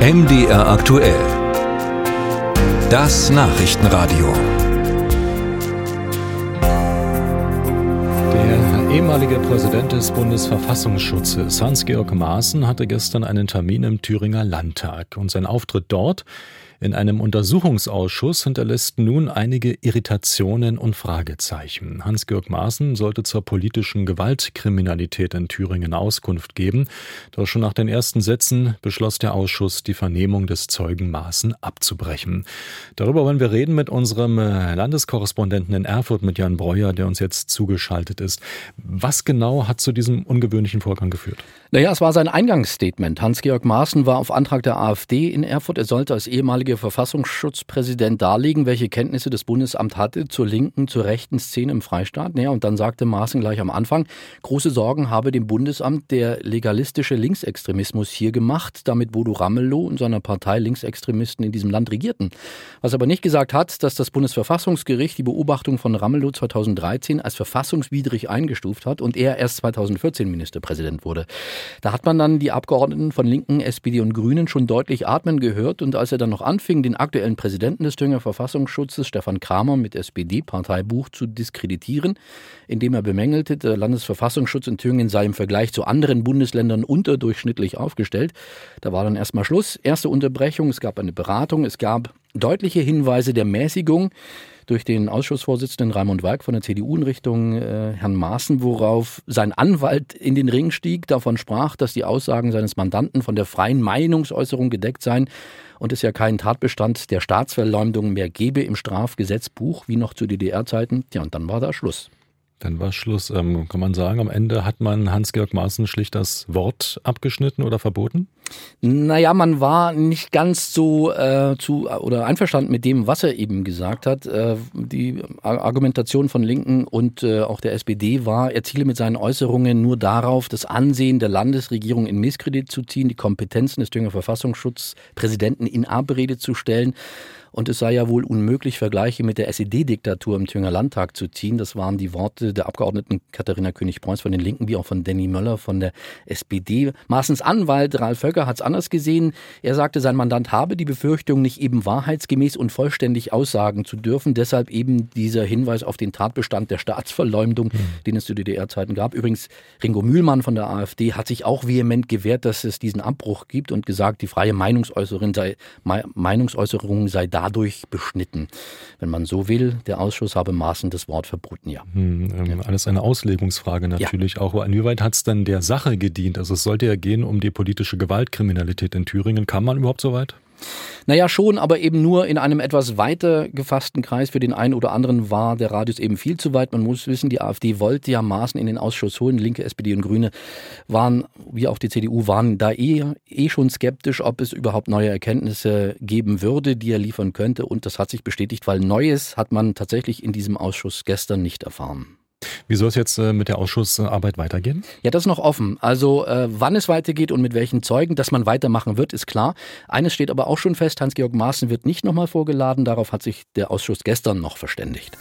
MDR aktuell. Das Nachrichtenradio. Der ehemalige Präsident des Bundesverfassungsschutzes Hans-Georg Maaßen hatte gestern einen Termin im Thüringer Landtag und sein Auftritt dort in einem Untersuchungsausschuss hinterlässt nun einige Irritationen und Fragezeichen. Hans-Georg Maaßen sollte zur politischen Gewaltkriminalität in Thüringen Auskunft geben. Doch schon nach den ersten Sätzen beschloss der Ausschuss, die Vernehmung des Zeugen Maaßen abzubrechen. Darüber wollen wir reden mit unserem äh, Landeskorrespondenten in Erfurt, mit Jan Breuer, der uns jetzt zugeschaltet ist. Was genau hat zu diesem ungewöhnlichen Vorgang geführt? Naja, es war sein Eingangsstatement. Hans-Georg Maaßen war auf Antrag der AfD in Erfurt. Er sollte als ehemaliger Verfassungsschutzpräsident darlegen, welche Kenntnisse das Bundesamt hatte zur linken, zur rechten Szene im Freistaat. Naja, und dann sagte Maaßen gleich am Anfang, große Sorgen habe dem Bundesamt der legalistische Linksextremismus hier gemacht, damit Bodo Ramelow und seiner Partei Linksextremisten in diesem Land regierten. Was aber nicht gesagt hat, dass das Bundesverfassungsgericht die Beobachtung von Ramelow 2013 als verfassungswidrig eingestuft hat und er erst 2014 Ministerpräsident wurde. Da hat man dann die Abgeordneten von Linken, SPD und Grünen schon deutlich atmen gehört und als er dann noch anfing, den aktuellen Präsidenten des Thüringer Verfassungsschutzes, Stefan Kramer, mit SPD-Parteibuch zu diskreditieren, indem er bemängelte, der Landesverfassungsschutz in Thüringen sei im Vergleich zu anderen Bundesländern unterdurchschnittlich aufgestellt. Da war dann erstmal Schluss. Erste Unterbrechung, es gab eine Beratung, es gab deutliche Hinweise der Mäßigung durch den Ausschussvorsitzenden Raimund Walk von der CDU in Richtung äh, Herrn Maaßen, worauf sein Anwalt in den Ring stieg, davon sprach, dass die Aussagen seines Mandanten von der freien Meinungsäußerung gedeckt seien und es ja keinen Tatbestand der Staatsverleumdung mehr gebe im Strafgesetzbuch, wie noch zu DDR-Zeiten. Ja, und dann war da Schluss. Dann war Schluss. Ähm, kann man sagen, am Ende hat man Hans-Georg Maaßen schlicht das Wort abgeschnitten oder verboten? Naja, man war nicht ganz so äh, zu oder einverstanden mit dem, was er eben gesagt hat. Äh, die Argumentation von Linken und äh, auch der SPD war, er ziele mit seinen Äußerungen nur darauf, das Ansehen der Landesregierung in Misskredit zu ziehen, die Kompetenzen des Thüringer Verfassungsschutzpräsidenten in Abrede zu stellen. Und es sei ja wohl unmöglich, Vergleiche mit der SED-Diktatur im Thüringer Landtag zu ziehen. Das waren die Worte der Abgeordneten Katharina König-Preuß von den Linken, wie auch von Danny Möller von der SPD. Maaßens Anwalt Ralf Völker hat es anders gesehen. Er sagte, sein Mandant habe die Befürchtung, nicht eben wahrheitsgemäß und vollständig aussagen zu dürfen. Deshalb eben dieser Hinweis auf den Tatbestand der Staatsverleumdung, mhm. den es zu DDR-Zeiten gab. Übrigens, Ringo Mühlmann von der AfD hat sich auch vehement gewehrt, dass es diesen Abbruch gibt und gesagt, die freie Meinungsäußerung sei, Meinungsäußerung sei da dadurch beschnitten. Wenn man so will, der Ausschuss habe Maßen das Wort verboten, ja. Hm, ähm, alles eine Auslegungsfrage natürlich ja. auch. Inwieweit hat es denn der Sache gedient? Also es sollte ja gehen um die politische Gewaltkriminalität in Thüringen. Kam man überhaupt so weit? Naja, schon, aber eben nur in einem etwas weiter gefassten Kreis. Für den einen oder anderen war der Radius eben viel zu weit. Man muss wissen, die AfD wollte ja Maßen in den Ausschuss holen. Linke, SPD und Grüne waren, wie auch die CDU, waren da eh, eh schon skeptisch, ob es überhaupt neue Erkenntnisse geben würde, die er liefern könnte. Und das hat sich bestätigt, weil Neues hat man tatsächlich in diesem Ausschuss gestern nicht erfahren. Wie soll es jetzt äh, mit der Ausschussarbeit weitergehen? Ja, das ist noch offen. Also äh, wann es weitergeht und mit welchen Zeugen, dass man weitermachen wird, ist klar. Eines steht aber auch schon fest, Hans-Georg Maaßen wird nicht nochmal vorgeladen. Darauf hat sich der Ausschuss gestern noch verständigt.